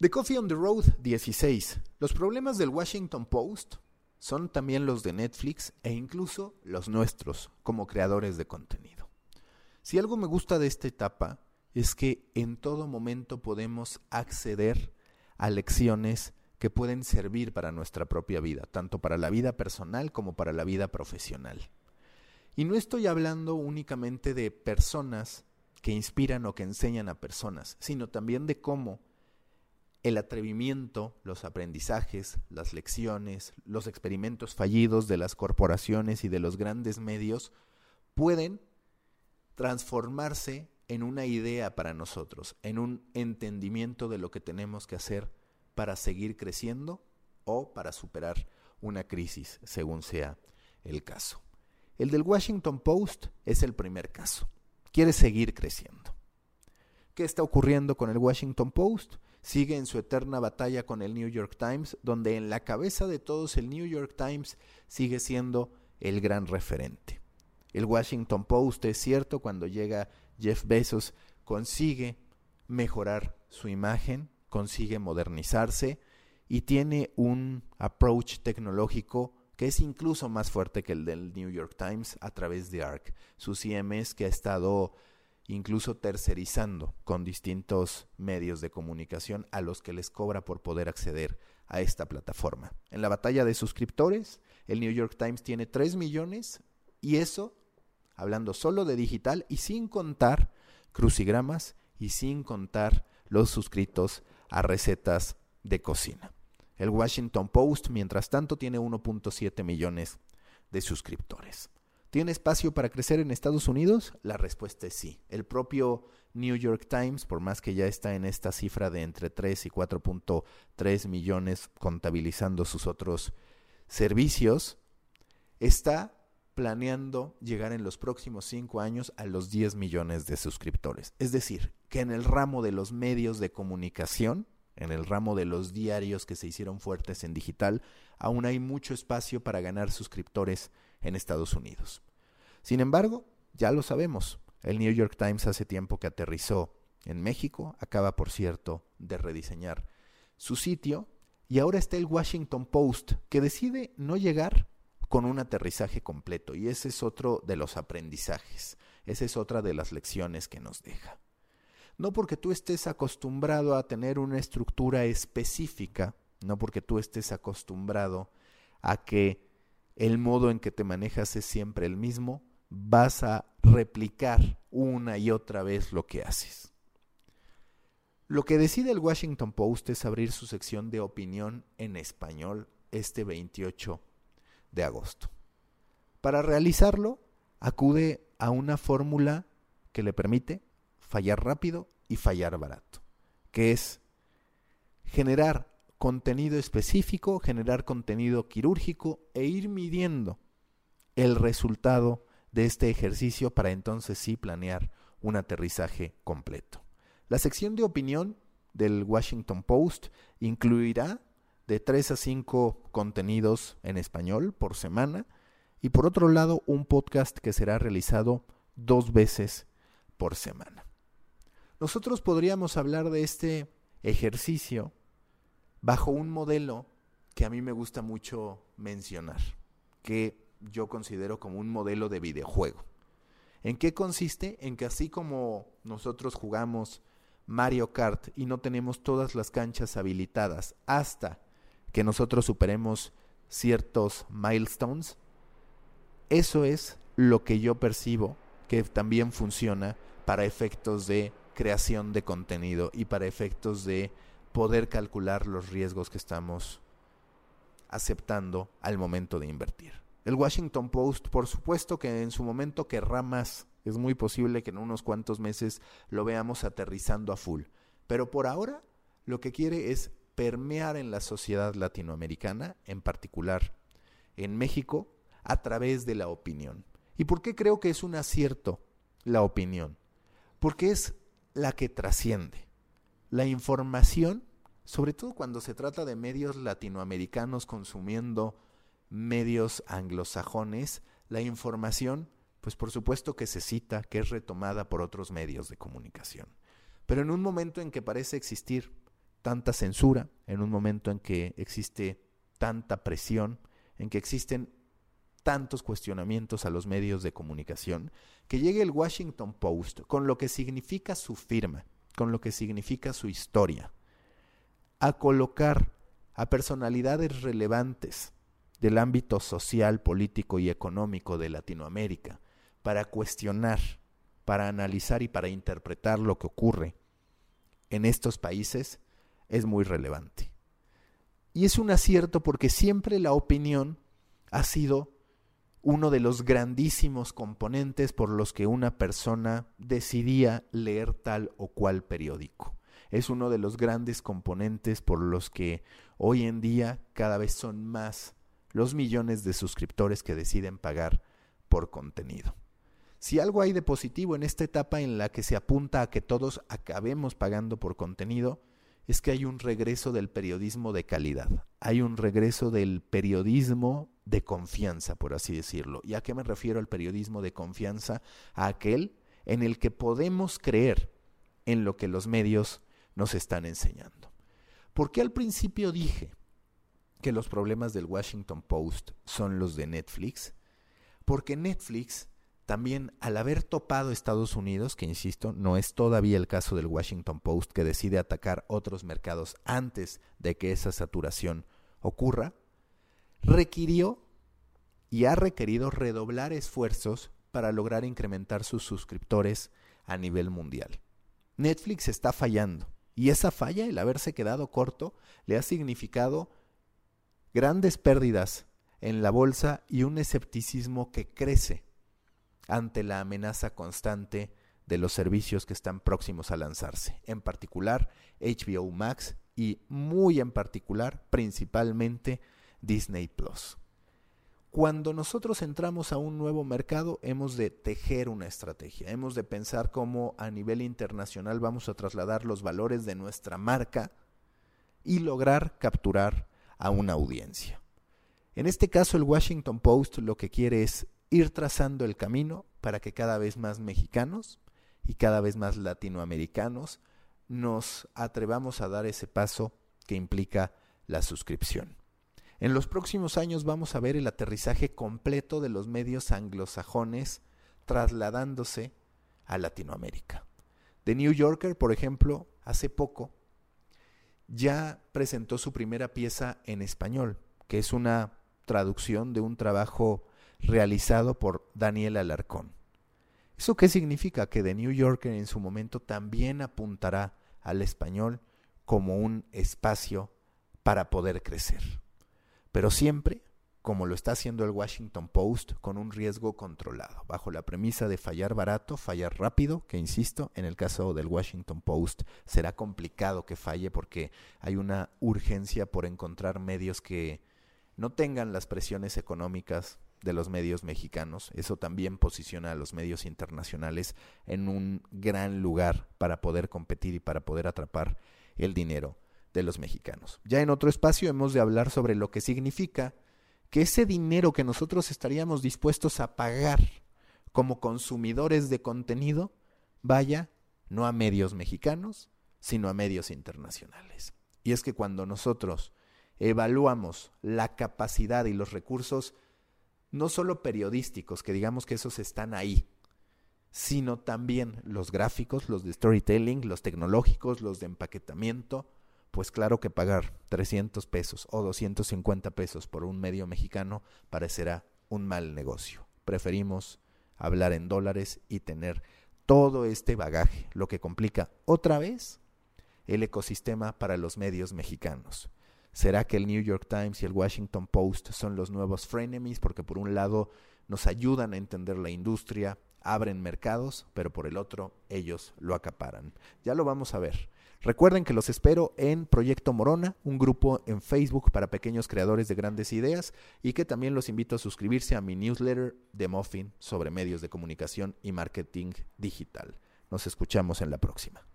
The Coffee on the Road 16. Los problemas del Washington Post son también los de Netflix e incluso los nuestros como creadores de contenido. Si algo me gusta de esta etapa es que en todo momento podemos acceder a lecciones que pueden servir para nuestra propia vida, tanto para la vida personal como para la vida profesional. Y no estoy hablando únicamente de personas que inspiran o que enseñan a personas, sino también de cómo el atrevimiento, los aprendizajes, las lecciones, los experimentos fallidos de las corporaciones y de los grandes medios pueden transformarse en una idea para nosotros, en un entendimiento de lo que tenemos que hacer para seguir creciendo o para superar una crisis, según sea el caso. El del Washington Post es el primer caso. Quiere seguir creciendo. ¿Qué está ocurriendo con el Washington Post? Sigue en su eterna batalla con el New York Times, donde en la cabeza de todos el New York Times sigue siendo el gran referente. El Washington Post es cierto, cuando llega Jeff Bezos consigue mejorar su imagen, consigue modernizarse y tiene un approach tecnológico que es incluso más fuerte que el del New York Times a través de ARC, su CMS que ha estado incluso tercerizando con distintos medios de comunicación a los que les cobra por poder acceder a esta plataforma. En la batalla de suscriptores, el New York Times tiene 3 millones y eso, hablando solo de digital y sin contar crucigramas y sin contar los suscritos a recetas de cocina. El Washington Post, mientras tanto, tiene 1.7 millones de suscriptores. ¿Tiene espacio para crecer en Estados Unidos? La respuesta es sí. El propio New York Times, por más que ya está en esta cifra de entre 3 y 4.3 millones contabilizando sus otros servicios, está planeando llegar en los próximos cinco años a los 10 millones de suscriptores. Es decir, que en el ramo de los medios de comunicación, en el ramo de los diarios que se hicieron fuertes en digital, aún hay mucho espacio para ganar suscriptores en Estados Unidos. Sin embargo, ya lo sabemos, el New York Times hace tiempo que aterrizó en México, acaba por cierto de rediseñar su sitio, y ahora está el Washington Post, que decide no llegar con un aterrizaje completo, y ese es otro de los aprendizajes, esa es otra de las lecciones que nos deja. No porque tú estés acostumbrado a tener una estructura específica, no porque tú estés acostumbrado a que el modo en que te manejas es siempre el mismo, vas a replicar una y otra vez lo que haces. Lo que decide el Washington Post es abrir su sección de opinión en español este 28 de agosto. Para realizarlo, acude a una fórmula que le permite fallar rápido y fallar barato, que es generar contenido específico, generar contenido quirúrgico e ir midiendo el resultado de este ejercicio para entonces sí planear un aterrizaje completo. La sección de opinión del Washington Post incluirá de 3 a 5 contenidos en español por semana y por otro lado un podcast que será realizado dos veces por semana. Nosotros podríamos hablar de este ejercicio bajo un modelo que a mí me gusta mucho mencionar, que yo considero como un modelo de videojuego. ¿En qué consiste? En que así como nosotros jugamos Mario Kart y no tenemos todas las canchas habilitadas hasta que nosotros superemos ciertos milestones, eso es lo que yo percibo que también funciona para efectos de creación de contenido y para efectos de poder calcular los riesgos que estamos aceptando al momento de invertir. El Washington Post, por supuesto que en su momento querrá más. Es muy posible que en unos cuantos meses lo veamos aterrizando a full. Pero por ahora lo que quiere es permear en la sociedad latinoamericana, en particular en México, a través de la opinión. ¿Y por qué creo que es un acierto la opinión? Porque es la que trasciende la información, sobre todo cuando se trata de medios latinoamericanos consumiendo medios anglosajones, la información, pues por supuesto que se cita, que es retomada por otros medios de comunicación. Pero en un momento en que parece existir tanta censura, en un momento en que existe tanta presión, en que existen tantos cuestionamientos a los medios de comunicación, que llegue el Washington Post con lo que significa su firma, con lo que significa su historia, a colocar a personalidades relevantes del ámbito social, político y económico de Latinoamérica para cuestionar, para analizar y para interpretar lo que ocurre en estos países es muy relevante. Y es un acierto porque siempre la opinión ha sido uno de los grandísimos componentes por los que una persona decidía leer tal o cual periódico. Es uno de los grandes componentes por los que hoy en día cada vez son más los millones de suscriptores que deciden pagar por contenido. Si algo hay de positivo en esta etapa en la que se apunta a que todos acabemos pagando por contenido, es que hay un regreso del periodismo de calidad, hay un regreso del periodismo de confianza, por así decirlo. ¿Y a qué me refiero al periodismo de confianza? A aquel en el que podemos creer en lo que los medios nos están enseñando. Porque al principio dije que los problemas del Washington Post son los de Netflix? Porque Netflix también al haber topado Estados Unidos, que insisto, no es todavía el caso del Washington Post que decide atacar otros mercados antes de que esa saturación ocurra, requirió y ha requerido redoblar esfuerzos para lograr incrementar sus suscriptores a nivel mundial. Netflix está fallando y esa falla, el haberse quedado corto, le ha significado grandes pérdidas en la bolsa y un escepticismo que crece ante la amenaza constante de los servicios que están próximos a lanzarse, en particular HBO Max y muy en particular, principalmente Disney Plus. Cuando nosotros entramos a un nuevo mercado, hemos de tejer una estrategia, hemos de pensar cómo a nivel internacional vamos a trasladar los valores de nuestra marca y lograr capturar a una audiencia. En este caso, el Washington Post lo que quiere es ir trazando el camino para que cada vez más mexicanos y cada vez más latinoamericanos nos atrevamos a dar ese paso que implica la suscripción. En los próximos años vamos a ver el aterrizaje completo de los medios anglosajones trasladándose a Latinoamérica. The New Yorker, por ejemplo, hace poco ya presentó su primera pieza en español, que es una traducción de un trabajo realizado por Daniel Alarcón. ¿Eso qué significa? Que The New Yorker en su momento también apuntará al español como un espacio para poder crecer. Pero siempre, como lo está haciendo el Washington Post, con un riesgo controlado, bajo la premisa de fallar barato, fallar rápido, que insisto, en el caso del Washington Post será complicado que falle porque hay una urgencia por encontrar medios que no tengan las presiones económicas de los medios mexicanos. Eso también posiciona a los medios internacionales en un gran lugar para poder competir y para poder atrapar el dinero de los mexicanos. Ya en otro espacio hemos de hablar sobre lo que significa que ese dinero que nosotros estaríamos dispuestos a pagar como consumidores de contenido vaya no a medios mexicanos, sino a medios internacionales. Y es que cuando nosotros evaluamos la capacidad y los recursos no solo periodísticos, que digamos que esos están ahí, sino también los gráficos, los de storytelling, los tecnológicos, los de empaquetamiento, pues claro que pagar 300 pesos o 250 pesos por un medio mexicano parecerá un mal negocio. Preferimos hablar en dólares y tener todo este bagaje, lo que complica otra vez el ecosistema para los medios mexicanos. ¿Será que el New York Times y el Washington Post son los nuevos frenemies? Porque por un lado nos ayudan a entender la industria, abren mercados, pero por el otro ellos lo acaparan. Ya lo vamos a ver. Recuerden que los espero en Proyecto Morona, un grupo en Facebook para pequeños creadores de grandes ideas y que también los invito a suscribirse a mi newsletter de Muffin sobre medios de comunicación y marketing digital. Nos escuchamos en la próxima.